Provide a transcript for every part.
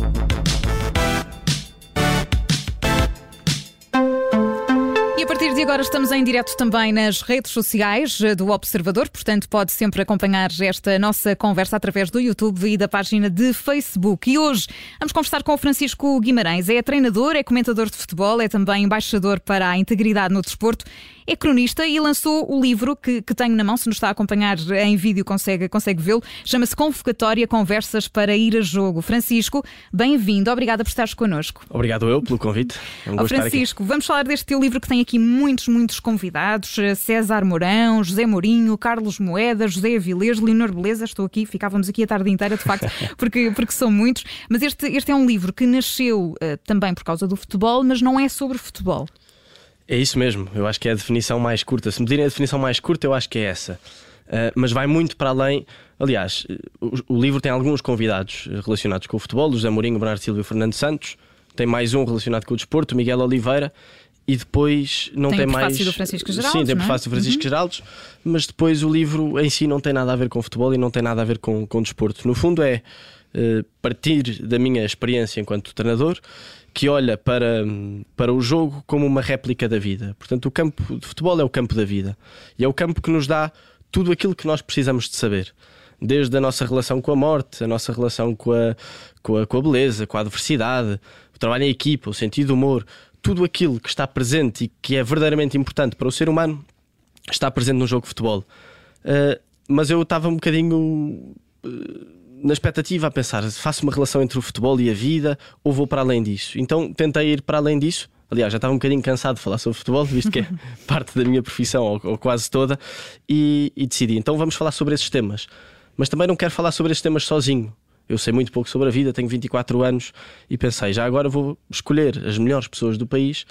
partir de agora estamos em direto também nas redes sociais eh, do Observador, portanto pode sempre acompanhar esta nossa conversa através do YouTube e da página de Facebook. E hoje vamos conversar com o Francisco Guimarães. É treinador, é comentador de futebol, é também embaixador para a integridade no desporto é cronista e lançou o livro que, que tenho na mão. Se nos está a acompanhar em vídeo, consegue, consegue vê-lo. Chama-se Convocatória Conversas para Ir a Jogo. Francisco, bem-vindo. Obrigada por estares connosco. Obrigado eu pelo convite. É um oh, Francisco, vamos falar deste teu livro que tem aqui muitos, muitos convidados: César Mourão, José Mourinho, Carlos Moeda, José Avilés, Leonor Beleza. Estou aqui, ficávamos aqui a tarde inteira, de facto, porque, porque são muitos. Mas este, este é um livro que nasceu uh, também por causa do futebol, mas não é sobre futebol. É isso mesmo, eu acho que é a definição mais curta. Se me direm a definição mais curta, eu acho que é essa. Uh, mas vai muito para além. Aliás, o, o, livro tem alguns convidados relacionados com o futebol: José Mourinho, Bernardo Silva e Fernando Santos. Tem mais um relacionado com o desporto, Miguel Oliveira. E depois não tem, tem mais. do Francisco Geraldes. Sim, tem o é? prefácio do Francisco uhum. Geraldes, mas depois o livro em si não tem nada a ver com futebol e não tem nada a ver com, com desporto. No fundo, é uh, partir da minha experiência enquanto treinador que olha para, para o jogo como uma réplica da vida. Portanto, o campo de futebol é o campo da vida e é o campo que nos dá tudo aquilo que nós precisamos de saber. Desde a nossa relação com a morte, a nossa relação com a, com a, com a beleza, com a adversidade, o trabalho em equipa, o sentido do humor, tudo aquilo que está presente e que é verdadeiramente importante para o ser humano está presente no jogo de futebol. Uh, mas eu estava um bocadinho. Uh, na expectativa a pensar, faço uma relação entre o futebol e a vida ou vou para além disso? Então tentei ir para além disso. Aliás, já estava um bocadinho cansado de falar sobre futebol, visto que é parte da minha profissão, ou, ou quase toda, e, e, decidi. Então vamos falar sobre esses temas. Mas também não quero falar sobre esses temas sozinho. Eu sei muito pouco sobre a vida, tenho 24 anos e pensei, já agora vou escolher as melhores pessoas do país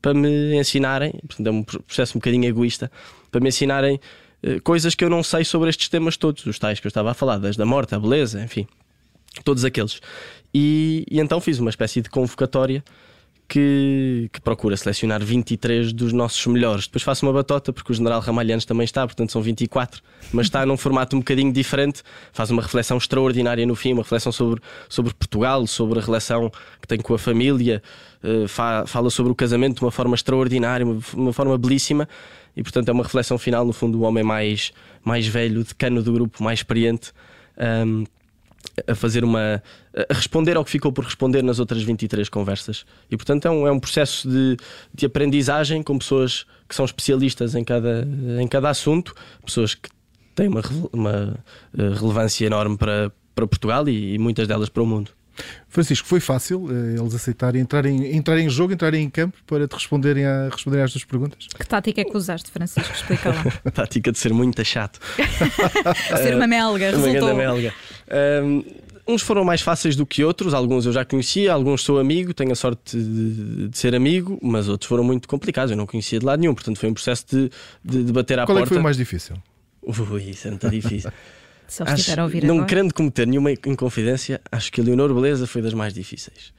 para me ensinarem, portanto é um processo um bocadinho egoísta, para me ensinarem eh, coisas que eu não sei sobre estes temas todos, os tais que eu estava a falar, desde a morte, a beleza, enfim, todos aqueles. E, e então fiz uma espécie de convocatória que, que, procura selecionar 23 dos nossos melhores. Depois faço uma batota, porque o General Ramalhanes também está, portanto são 24, mas está num formato um bocadinho diferente. Faz uma reflexão extraordinária no fim, uma reflexão sobre, sobre Portugal, sobre a relação que tem com a família, uh, fa fala sobre o casamento de uma forma extraordinária, uma, uma forma belíssima e portanto é uma reflexão final, no fundo, o homem mais, mais velho, decano do grupo, mais experiente. Um, a fazer uma. a responder ao que ficou por responder nas outras 23 conversas. E portanto é um, é um processo de, de aprendizagem com pessoas que são especialistas em cada, em cada assunto, pessoas que têm uma, uma eh, relevância enorme para, para Portugal e, e muitas delas para o mundo. Francisco, foi fácil uh, eles aceitarem entrar em, entrar em jogo, entrarem em campo para te responderem, a, responderem às tuas perguntas? Que tática é que usaste, Francisco? Explica lá. a tática de ser muito chato. ser uma melga, uma resultou. melga. Um, uns foram mais fáceis do que outros, alguns eu já conhecia, alguns sou amigo, tenho a sorte de, de, ser amigo, mas outros foram muito complicados, eu não conhecia de lado nenhum, portanto foi um processo de, de, de bater à Qual porta. Qual é que foi o mais difícil? Ui, isso é muito difícil. Se eles acho, a ouvir Não agora. querendo cometer nenhuma inconfidência, acho que a Leonor Beleza foi das mais difíceis.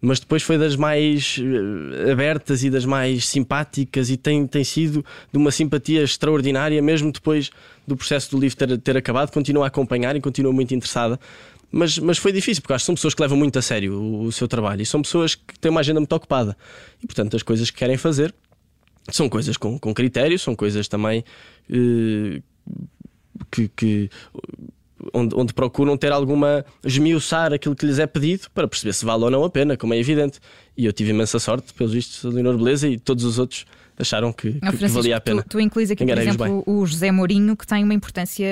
Mas depois foi das mais uh, abertas e das mais simpáticas, e tem, tem sido de uma simpatia extraordinária, mesmo depois do processo do livro ter, ter acabado. Continua a acompanhar e continua muito interessada. Mas, mas foi difícil, porque acho que são pessoas que levam muito a sério o, o seu trabalho e são pessoas que têm uma agenda muito ocupada. E portanto, as coisas que querem fazer são coisas com, com critério, são coisas também. Uh, que, que onde, onde, procuram ter alguma esmiuçar aquilo que lhes é pedido para perceber se vale ou não a pena, como é evidente. E eu tive imensa sorte, pelos vistos, a Leonor Beleza e todos os outros acharam que, que, que valia a pena. Tu, tu incluís aqui, por exemplo, bem. o José Mourinho, que tem uma importância.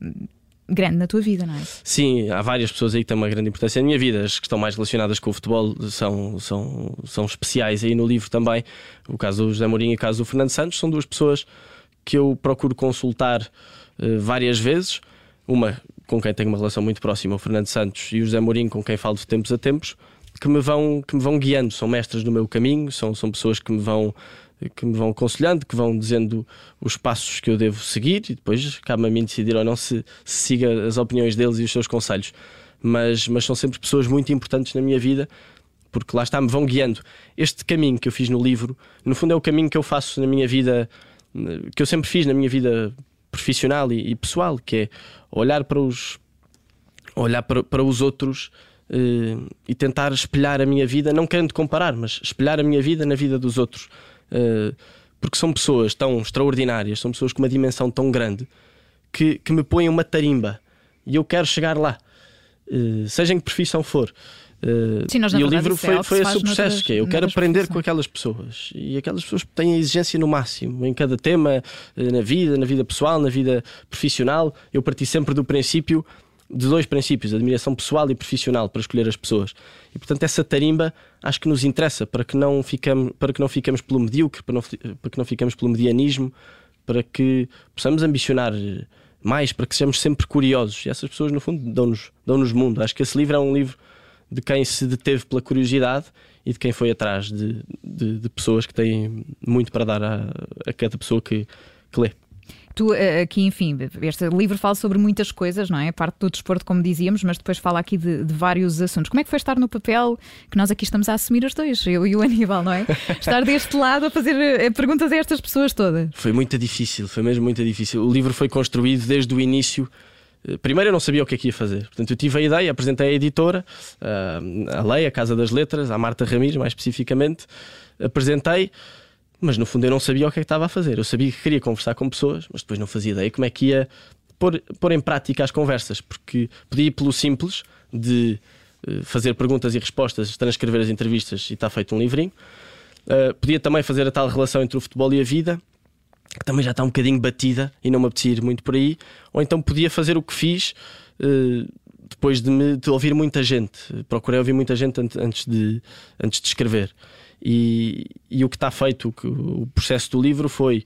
Uh, grande na tua vida, não é? Sim, há várias pessoas aí que têm uma grande importância na minha vida. As que estão mais relacionadas com o futebol são, são, são especiais aí no livro também. O caso do José Mourinho e o caso do Fernando Santos são duas pessoas que eu procuro consultar várias vezes. Uma com quem tenho uma relação muito próxima, o Fernando Santos e o José Mourinho, com quem falo de tempos a tempos, que me vão, que me vão guiando, são mestres no meu caminho, são, são pessoas que me vão que me vão aconselhando, que vão dizendo os passos que eu devo seguir e depois cabe a mim decidir ou não se, se siga as opiniões deles e os seus conselhos. Mas, mas são sempre pessoas muito importantes na minha vida porque lá está, me vão guiando. Este caminho que eu fiz no livro, no fundo, é o caminho que eu faço na minha vida, que eu sempre fiz na minha vida profissional e, e pessoal, que é olhar para os olhar para, para os outros uh, e tentar espelhar a minha vida, não querendo comparar, mas espelhar a minha vida na vida dos outros. Uh, porque são pessoas tão extraordinárias, são pessoas com uma dimensão tão grande que, que me põem uma tarimba e eu quero chegar lá, uh, seja em que profissão for. Uh, Sim, e o livro foi, foi esse o processo, que é, eu quero aprender com aquelas pessoas e aquelas pessoas têm a exigência no máximo em cada tema, na vida, na vida pessoal, na vida profissional. Eu parti sempre do princípio de dois princípios, admiração pessoal e profissional, para escolher as pessoas. E portanto, essa tarimba acho que nos interessa para que não ficamos, para que não ficamos pelo medíocre, para, não, para que não ficamos pelo medianismo, para que possamos ambicionar mais, para que sejamos sempre curiosos. E essas pessoas, no fundo, dão-nos dão -nos mundo. Acho que esse livro é um livro de quem se deteve pela curiosidade e de quem foi atrás de, de, de pessoas que têm muito para dar a, a cada pessoa que, que lê. Tu eh, aqui, enfim, este livro fala sobre muitas coisas, não é? Parte do desporto, como dizíamos, mas depois fala aqui de, de, vários assuntos. Como é que foi estar no papel que nós aqui estamos a assumir os dois, eu e o Aníbal, não é? estar deste lado a fazer eh, perguntas a estas pessoas todas. Foi muito difícil, foi mesmo muito difícil. O livro foi construído desde o início. Eh, primeiro eu não sabia o que é que ia fazer. Portanto, eu tive a ideia, apresentei a editora, a Lei, a Casa das Letras, a Marta Ramires, mais especificamente. Apresentei. Mas no fundo eu não sabia o que é que estava a fazer. Eu sabia que queria conversar com pessoas, mas depois não fazia ideia como é que ia pôr, pôr em prática as conversas, porque podia ir pelo simples de uh, fazer perguntas e respostas, transcrever as entrevistas e está feito um livrinho. Podia também fazer a tal relação entre o futebol e a vida, que também já está um bocadinho batida e não me apetecia ir muito por aí. Ou então podia fazer o que fiz. Uh, depois de, me, de ouvir muita gente, procurei ouvir muita gente antes de, antes de escrever. E, e o que está feito, o, o processo do livro foi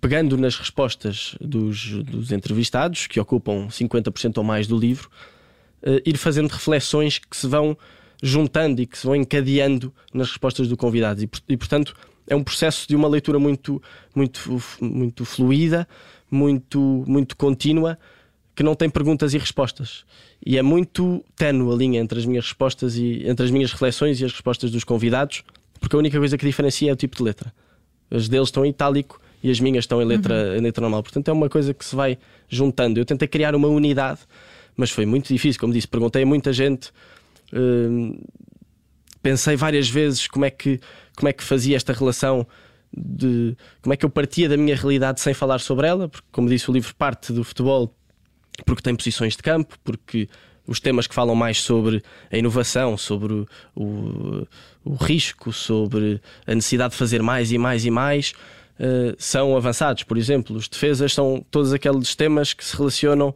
pegando nas respostas dos, dos entrevistados, que ocupam 50% ou mais do livro, uh, ir fazendo reflexões que se vão juntando e que se vão encadeando nas respostas do convidado. E, e portanto, é um processo de uma leitura muito, muito, muito fluida, muito, muito contínua, que não tem perguntas e respostas. E é muito tenue a linha entre as minhas respostas e entre as minhas reflexões e as respostas dos convidados, porque a única coisa que diferencia é o tipo de letra. As deles estão em itálico e as minhas estão em letra, uhum. em letra normal. Portanto, é uma coisa que se vai juntando. Eu tentei criar uma unidade, mas foi muito difícil. Como disse, perguntei a muita gente. Uh, pensei várias vezes como é que como é que fazia esta relação de como é que eu partia da minha realidade sem falar sobre ela, porque como disse o livro parte do futebol porque tem posições de campo, porque os temas que falam mais sobre a inovação, sobre o, o, o risco, sobre a necessidade de fazer mais e mais e mais, uh, são avançados. Por exemplo, os defesas são todos aqueles temas que se relacionam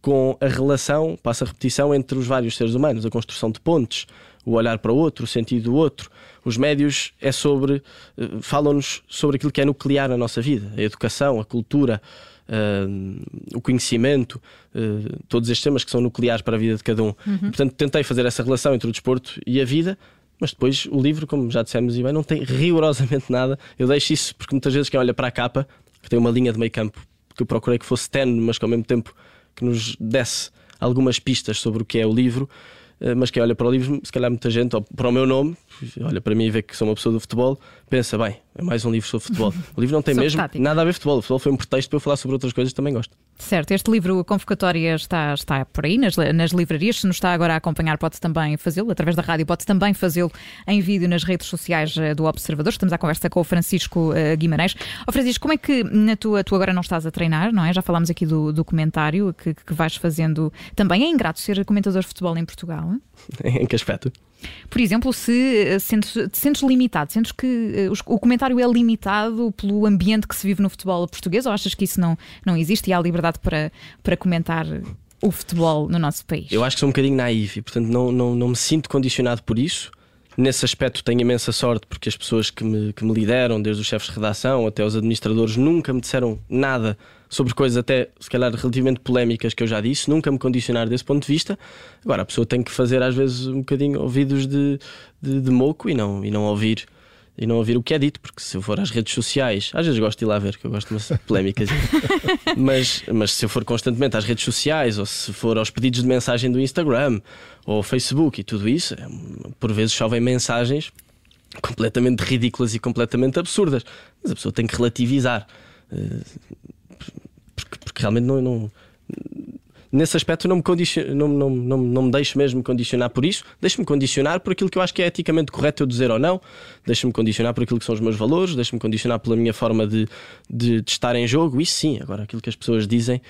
com a relação, passa a repetição, entre os vários seres humanos, a construção de pontes, o olhar para o outro, o sentido do outro. Os médios é sobre, uh, falam-nos sobre aquilo que é nuclear na nossa vida, a educação, a cultura uh, o conhecimento, uh, todos estes temas que são nucleares para a vida de cada um. Uhum. E, portanto, tentei fazer essa relação entre o desporto e a vida. Mas depois o livro, como já dissemos e bem, não tem rigorosamente nada. Eu deixo isso porque muitas vezes quem olha para a capa, que tem uma linha de meio campo, que eu procurei que fosse tenue, mas que ao mesmo tempo que nos desse algumas pistas sobre o que é o livro, eh, mas quem olha para o livro, se calhar muita gente, ou para o meu nome, olha para mim e vê que sou uma pessoa do futebol, pensa, bem, é mais um livro sobre futebol. O livro não tem mesmo tática. nada a ver com futebol. O futebol foi um pretexto para eu falar sobre outras coisas que também gosto. Certo, este livro, a convocatória, está, está por aí nas, nas livrarias. Se nos está agora a acompanhar, pode também fazê-lo, através da rádio, pode também fazê-lo em vídeo nas redes sociais eh, do Observador. Estamos à conversa com o Francisco uh, Guimarães. Oh, Francisco, como é que na tua, tu agora não estás a treinar, não é? Já falámos aqui do documentário que, que vais fazendo. Também é ingrato ser comentador de futebol em Portugal? Hein? em que aspecto? Por exemplo, se eh, sentes, te sentes limitado, sentes que o comentário é limitado pelo ambiente que se vive no futebol português ou achas que isso não, não existe e há liberdade para, para comentar o futebol no nosso país? Eu acho que sou um bocadinho naivo e, portanto, não, não, não me sinto condicionado por isso. Nesse aspecto tenho imensa sorte porque as pessoas que me, que me lideram, desde os chefes de redação até os administradores, nunca me disseram nada sobre coisas até, se calhar, relativamente polémicas que eu já disse, nunca me condicionar desse ponto de vista. Agora, a pessoa tem que fazer, às vezes, um bocadinho ouvidos de, de, de moco e não, e não ouvir e não ouvir o que é dito, porque se eu for às redes sociais, às vezes gosto de ir lá ver, que eu gosto de umas polémicas, mas, mas se eu for constantemente às redes sociais, ou se for aos pedidos de mensagem do Instagram ou Facebook e tudo isso, é, por vezes chovem mensagens completamente ridículas e completamente absurdas. Mas a pessoa tem que relativizar. Eh, porque, porque realmente não, não nesse aspecto não me, não, não, não, não me deixo mesmo condicionar por isso, deixo-me condicionar por aquilo que eu acho que é eticamente correto eu dizer ou não, deixo-me condicionar por aquilo que são os meus valores, deixo-me condicionar pela minha forma de, de, de, estar em jogo, isso sim, agora aquilo que as pessoas dizem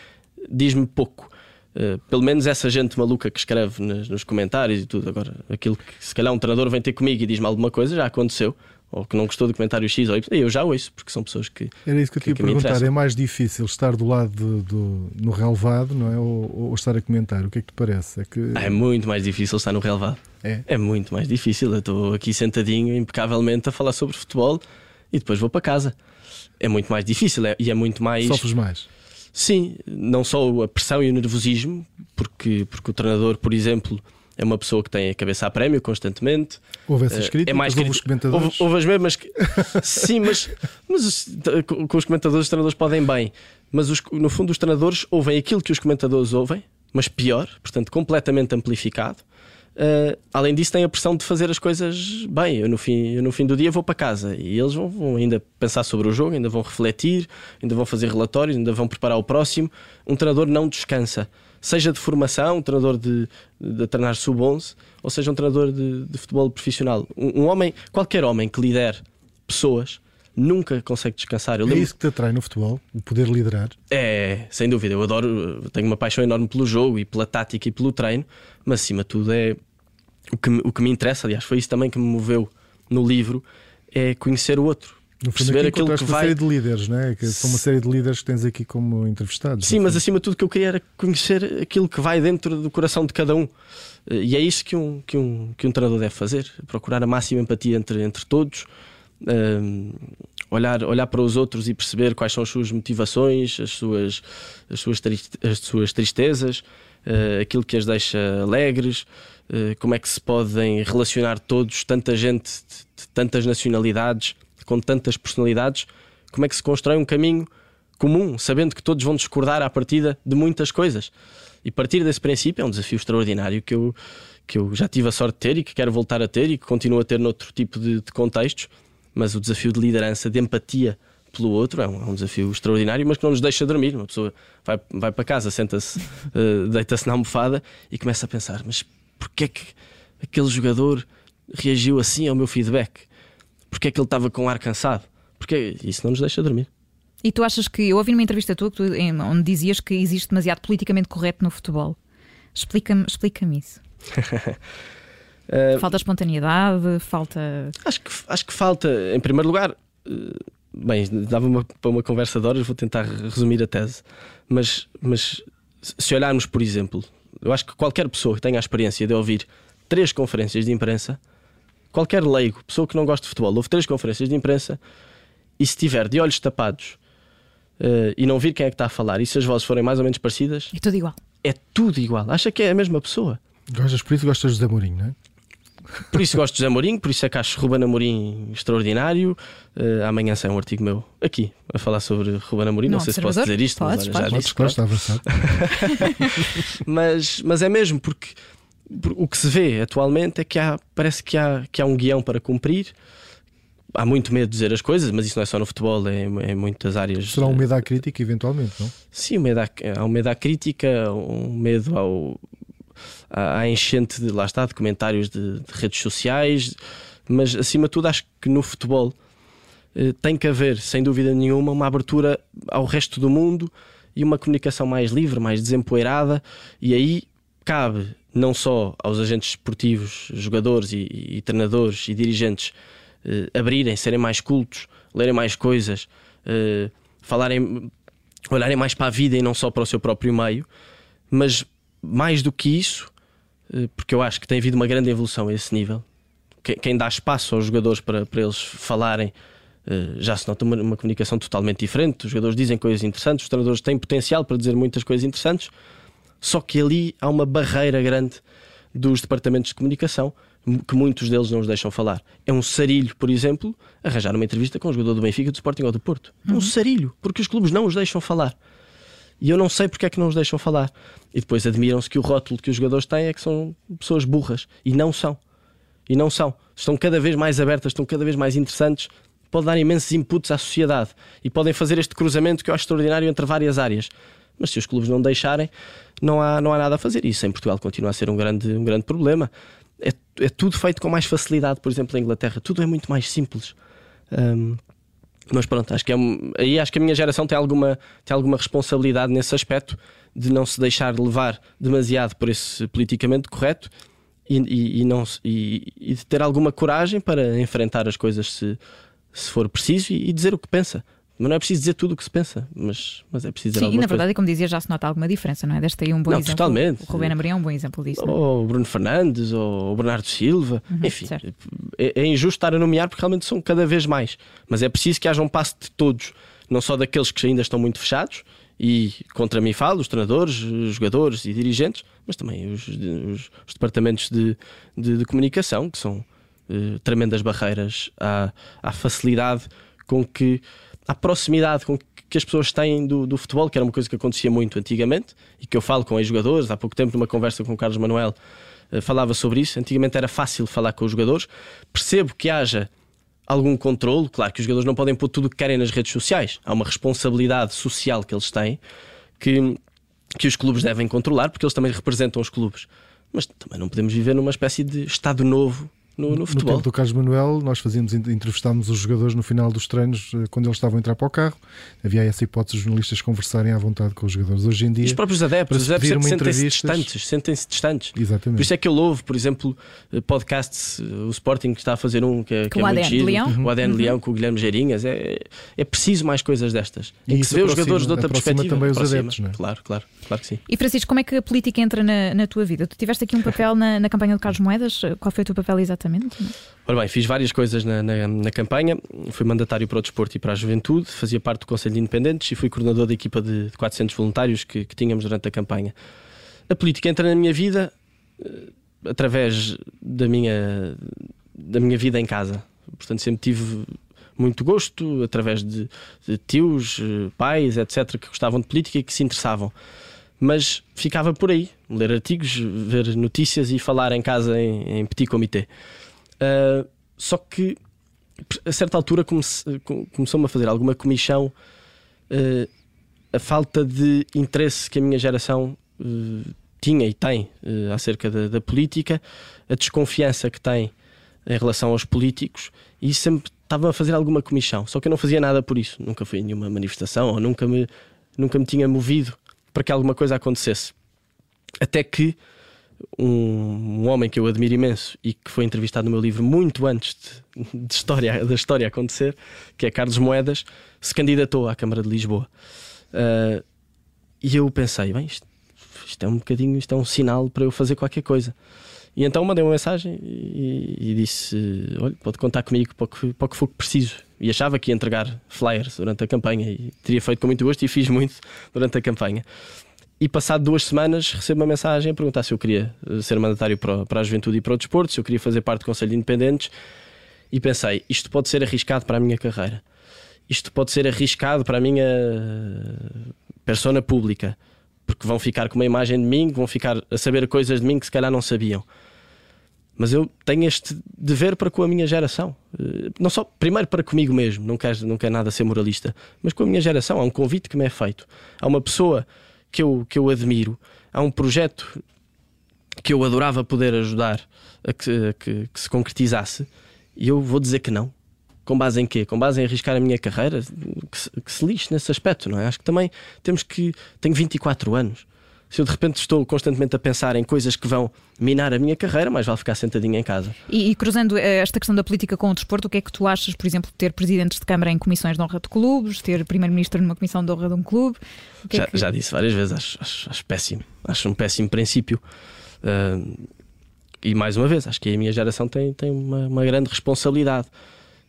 diz-me pouco. Uh, pelo menos essa gente maluca que escreve nos, nos, comentários e tudo. Agora, aquilo que se calhar um treinador vem ter comigo e diz-me alguma coisa, já aconteceu ou que não gostou do comentário X ou eu já ouço, porque são pessoas que. Era isso que eu te ia perguntar. É mais difícil estar do lado do, do, no relevado, não é? Ou, ou, estar a comentar? O que é que te parece? É, que... Ah, é muito mais difícil estar no relevado. É? É muito mais difícil. Eu estou aqui sentadinho, impecavelmente, a falar sobre futebol e depois vou para casa. É muito mais difícil é, e é muito mais. Sofres mais? Sim, não só a pressão e o nervosismo, porque, porque o treinador, por exemplo é uma pessoa que tem a cabeça a prémio constantemente. Houve essas eh, críticas, é mais houve os comentadores. Houve, houve as mesmas. Sim, mas, mas com os comentadores os treinadores podem bem. Mas os, no fundo os treinadores ouvem aquilo que os comentadores ouvem, mas pior, portanto completamente amplificado. Uh, além disso, tem a pressão de fazer as coisas bem. Eu no, fim, eu no fim do dia vou para casa e eles vão, vão, ainda pensar sobre o jogo, ainda vão refletir, ainda vão fazer relatórios, ainda vão preparar o próximo. Um treinador não descansa seja de formação, um treinador de, de treinar sub-11, ou seja um treinador de, de futebol profissional. Um, um, homem, qualquer homem que lidere pessoas, nunca consegue descansar. Eu é isso que te atrai no futebol, o poder liderar? É, sem dúvida. Eu adoro, tenho uma paixão enorme pelo jogo e pela tática e pelo treino, mas acima de tudo é o que, o que me interessa. Aliás, foi isso também que me moveu no livro: é conhecer o outro no perceber aquilo que vai. uma série de líderes, não é? Que são uma série de líderes que tens aqui como entrevistados. Sim, mas acima de tudo o que eu queria era conhecer aquilo que vai dentro do coração de cada um. E é isso que um, que um, que um treinador deve fazer: procurar a máxima empatia entre, entre todos, um, olhar, olhar para os outros e perceber quais são as suas motivações, as suas, as suas, as suas tristezas, uh, aquilo que as deixa alegres, como é que se podem relacionar todos, tanta gente de tantas nacionalidades com tantas personalidades, como é que se constrói um caminho comum, sabendo que todos vão discordar à partida de muitas coisas. E partir desse princípio é um desafio extraordinário que eu, que eu já tive a sorte de ter e que quero voltar a ter e que continuo a ter noutro tipo de, de contextos. Mas o desafio de liderança, de empatia pelo outro, é um, é um, desafio extraordinário, mas que não nos deixa dormir. Uma pessoa vai, vai para casa, senta-se, uh, deita-se na almofada e começa a pensar: mas porquê é que aquele jogador reagiu assim ao meu feedback? Porque é que ele estava com o ar cansado. Porque isso não nos deixa dormir. E tu achas que. Eu ouvi numa entrevista tua onde dizias que existe demasiado politicamente correto no futebol. Explica-me explica isso. uh, falta espontaneidade, falta. Acho que, acho que falta, em primeiro lugar. Uh, bem, dava uma, para uma conversa de horas, vou tentar resumir a tese. Mas, mas se olharmos, por exemplo, eu acho que qualquer pessoa que tenha a experiência de ouvir três conferências de imprensa qualquer leigo, pessoa que não gosta de futebol, houve três conferências de imprensa e se estiver de olhos tapados uh, e não vir quem é que está a falar e se as vozes forem mais ou menos parecidas, é tudo igual. É tudo igual. Acha que é a mesma pessoa. Gostas por isso gostas de José Mourinho, não é? Por isso gosto de José Mourinho, por isso é que acho Ruben Amorim extraordinário. Uh, amanhã sai um artigo meu aqui a falar sobre Ruben Amorim. Não, não sei se posso dizer isto, podes, mas olha, já disse. Podes, avançar. mas, mas é mesmo porque o que se vê atualmente é que há, parece que há, que há um guião para cumprir. Há muito medo de dizer as coisas, mas isso não é só no futebol, é em muitas áreas. Será um medo à crítica, eventualmente, não? Sim, um medo à, há um medo à crítica, um medo ao, à enchente de, lá está, de comentários de, de redes sociais, mas acima de tudo acho que no futebol eh, tem que haver, sem dúvida nenhuma, uma abertura ao resto do mundo e uma comunicação mais livre, mais desempoeirada, e aí cabe não só aos agentes esportivos, jogadores e, e treinadores e dirigentes eh, abrirem, serem mais cultos, lerem mais coisas, eh, falarem, olharem mais para a vida e não só para o seu próprio meio, mas mais do que isso, eh, porque eu acho que tem havido uma grande evolução a esse nível. Quem dá espaço aos jogadores para, para eles falarem já se nota uma, uma comunicação totalmente diferente. Os jogadores dizem coisas interessantes, os treinadores têm potencial para dizer muitas coisas interessantes só que ali há uma barreira grande dos departamentos de comunicação que muitos deles não os deixam falar. É um sarilho, por exemplo, arranjar uma entrevista com um jogador do Benfica, do Sporting ou do Porto. É um uhum. sarilho, porque os clubes não os deixam falar. E eu não sei porque é que não os deixam falar. E depois admiram-se que o rótulo que os jogadores têm é que são pessoas burras. E não são. E não são. Estão cada vez mais abertas, estão cada vez mais interessantes, podem dar imensos inputs à sociedade e podem fazer este cruzamento que eu acho extraordinário entre várias áreas Mas se os clubes não deixarem, não há, não há nada a fazer. Isso em Portugal continua a ser um grande, um grande problema. É, é tudo feito com mais facilidade, por exemplo, na Inglaterra. Tudo é muito mais simples. Um, mas pronto, acho que é aí acho que a minha geração tem alguma, tem alguma responsabilidade nesse aspecto de não se deixar levar demasiado por esse politicamente correto e, e, e não, e, e, de ter alguma coragem para enfrentar as coisas se, se for preciso e, dizer o que pensa. Mas não é preciso dizer tudo o que se pensa, mas, mas é preciso dizer Sim, e na verdade, coisa. como dizia, já se nota alguma diferença, não é? Deste aí um bom não, exemplo. Totalmente. O Rubén Amorim é um bom exemplo disso. É? Ou o Bruno Fernandes, ou o Bernardo Silva, uhum, enfim. É, é, injusto estar a nomear porque realmente são cada vez mais. Mas é preciso que haja um passo de todos, não só daqueles que ainda estão muito fechados, e contra mim falo, os treinadores, os jogadores e dirigentes, mas também os, os, os departamentos de, de, de, comunicação, que são uh, tremendas barreiras à, à facilidade com que à proximidade com que as pessoas têm do, do, futebol, que era uma coisa que acontecia muito antigamente e que eu falo com os jogadores. Há pouco tempo, numa conversa com o Carlos Manuel, uh, falava sobre isso. Antigamente era fácil falar com os jogadores. Percebo que haja algum controle. Claro que os jogadores não podem pôr tudo o que querem nas redes sociais. Há uma responsabilidade social que eles têm que, que os clubes devem controlar, porque eles também representam os clubes. Mas também não podemos viver numa espécie de Estado novo no, no, futebol. No tempo do Carlos Manuel, nós fazíamos, entrevistámos os jogadores no final dos treinos, eh, quando eles estavam a entrar para o carro. Havia essa hipótese de jornalistas conversarem à vontade com os jogadores. Hoje em dia. E os próprios adeptos, os adeptos sentem-se distantes, sentem-se distantes. Exatamente. Por isso é que eu louvo, por exemplo, eh, podcasts, eh, o Sporting que está a fazer um que, é, que é muito giro, Leão. o ADN uhum. Leão com o Guilherme Geirinhas. É, é preciso mais coisas destas. E em que se vê os jogadores de outra perspectiva. também os adeptos, não é? Claro, claro, claro que sim. E Francisco, como é que a política entra na, na tua vida? Tu tiveste aqui um papel na, na campanha do Carlos Moedas. Qual foi o teu papel exatamente? Ora bem, fiz várias coisas na, na, na, campanha. Fui mandatário para o desporto e para a juventude, fazia parte do Conselho de Independentes e fui coordenador da equipa de, de 400 voluntários que, que, tínhamos durante a campanha. A política entra na minha vida uh, através da minha, da minha vida em casa. Portanto, sempre tive muito gosto, através de, de tios, eh, pais, etc., que gostavam de política e que se interessavam mas ficava por aí, ler artigos, ver notícias e falar em casa em, em petit comité. Uh, só que a certa altura comece, começou-me a fazer alguma comissão uh, a falta de interesse que a minha geração uh, tinha e tem acerca da, da, política, a desconfiança que tem em relação aos políticos, e sempre estava a fazer alguma comissão. Só que eu não fazia nada por isso, nunca fui em nenhuma manifestação ou nunca me, nunca me tinha movido para que alguma coisa acontecesse. Até que um, um, homem que eu admiro imenso e que foi entrevistado no meu livro muito antes de, de história, da história acontecer, que é Carlos Moedas, se candidatou à Câmara de Lisboa. Uh, e eu pensei, bem, isto, isto, é um bocadinho, isto é um sinal para eu fazer qualquer coisa. E então mandei uma mensagem e, e disse: Olha, pode contar comigo para o, que, para o que for preciso. E achava que ia entregar flyers durante a campanha e teria feito com muito gosto e fiz muito durante a campanha. E passado duas semanas recebo uma mensagem a perguntar se eu queria eh, ser mandatário para, para a juventude e para o desporto, se eu queria fazer parte do Conselho de Independentes. E pensei, isto pode ser arriscado para a minha carreira. Isto pode ser arriscado para a minha eh, persona pública. Porque vão ficar com uma imagem de mim, vão ficar a saber coisas de mim que se calhar não sabiam. Mas eu tenho este dever para com a minha geração. Eh, não só, primeiro para comigo mesmo, não quero, não quero nada ser moralista, mas com a minha geração. Há um convite que me é feito. Há uma pessoa que eu, que eu admiro. Há um projeto que eu adorava poder ajudar a que, a que, que se concretizasse e eu vou dizer que não. Com base em quê? Com base em arriscar a minha carreira? Que se, que se lixe nesse aspecto, não é? Acho que também temos que. Tenho 24 anos se eu de repente estou constantemente a pensar em coisas que vão minar a minha carreira, mais vale ficar sentadinho em casa. E, e, cruzando eh, esta questão da política com o desporto, o que é que tu achas, por exemplo, de ter presidentes de Câmara em comissões de honra de clubes, ter primeiro-ministro numa comissão de honra de um clube? É já, que... já, disse várias vezes, acho, acho, acho, péssimo. Acho um péssimo princípio. Uh, e mais uma vez, acho que a minha geração tem, tem uma, uma grande responsabilidade.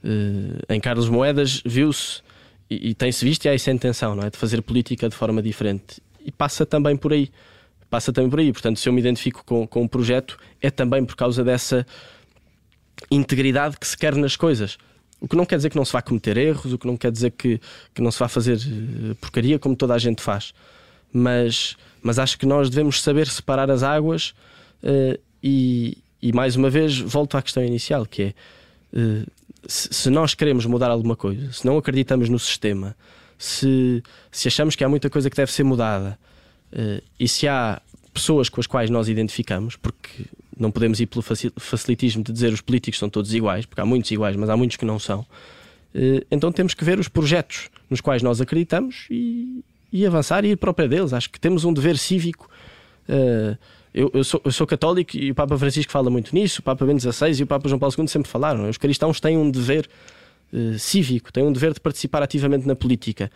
Uh, em Carlos Moedas viu-se e, e tem-se visto e há essa intenção, não é? De fazer política de forma diferente e passa também por aí. Passa também por aí. Portanto, se eu me identifico com, com um projeto, é também por causa dessa integridade que se quer nas coisas. O que não quer dizer que não se vá cometer erros, o que não quer dizer que, que não se vá fazer eh, porcaria como toda a gente faz. Mas, mas acho que nós devemos saber separar as águas uh, e, e, mais uma vez, volto à questão inicial, que é uh, se, se nós queremos mudar alguma coisa, se não acreditamos no sistema, se, se achamos que há muita coisa que deve ser mudada uh, e se há pessoas com as quais nós identificamos, porque não podemos ir pelo facilitismo de dizer os políticos são todos iguais, porque há muitos iguais, mas há muitos que não são. Uh, então temos que ver os projetos nos quais nós acreditamos e, e avançar e ir para o pé deles. Acho que temos um dever cívico. Uh, eu, eu, sou, eu, sou, católico e o Papa Francisco fala muito nisso, o Papa Bento XVI e o Papa João Paulo II sempre falaram. Os cristãos têm um dever uh, cívico, têm um dever de participar ativamente na política.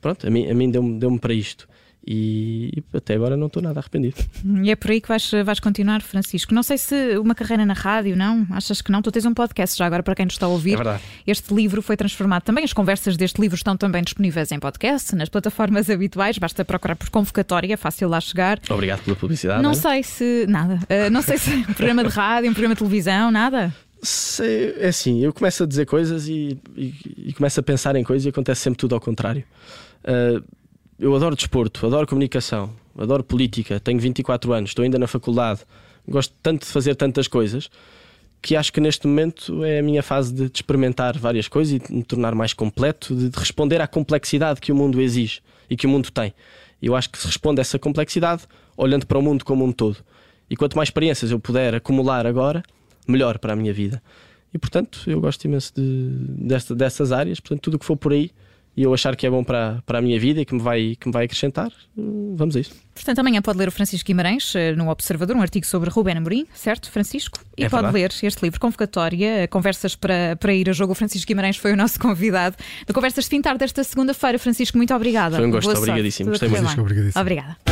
Pronto, a mim, a mim deu-me deu para isto. E até agora não estou nada arrependido. E é por aí que vais, vais continuar, Francisco. Não sei se uma carreira na rádio, não? Achas que não? Tu tens um podcast já agora para quem nos está a ouvir. É verdade. Este livro foi transformado também. As conversas deste livro estão também disponíveis em podcast, nas plataformas habituais. Basta procurar por convocatória, é fácil lá chegar. Obrigado pela publicidade. Não é? sei se. Nada. Uh, não sei se um programa de rádio, um programa de televisão, nada. É assim, eu começo a dizer coisas e, e, e começo a pensar em coisas e acontece sempre tudo ao contrário. Uh, eu adoro desporto, adoro comunicação, adoro política, tenho 24 anos, estou ainda na faculdade, gosto tanto de fazer tantas coisas que acho que neste momento é a minha fase de, de experimentar várias coisas e de me tornar mais completo, de, de, responder à complexidade que o mundo exige e que o mundo tem. Eu acho que se responde a essa complexidade olhando para o mundo como um todo. E quanto mais experiências eu puder acumular agora, melhor para a minha vida. E portanto, eu gosto imenso de, desta, dessas áreas, portanto, tudo o que for por aí e eu achar que é bom para, para a minha vida e que me, vai, que me vai acrescentar, vamos a isso. Portanto, amanhã pode ler o Francisco Guimarães eh, no Observador, um artigo sobre Rubén Amorim, certo, Francisco? E é pode verdade. ler este livro, Convocatória, Conversas para, para ir a jogo. O Francisco Guimarães foi o nosso convidado da Conversas de Fim Tarde desta segunda-feira. Francisco, muito obrigada. Foi um gosto, obrigadíssimo. Gostei muito. Francisco, obrigadíssimo. Obrigada.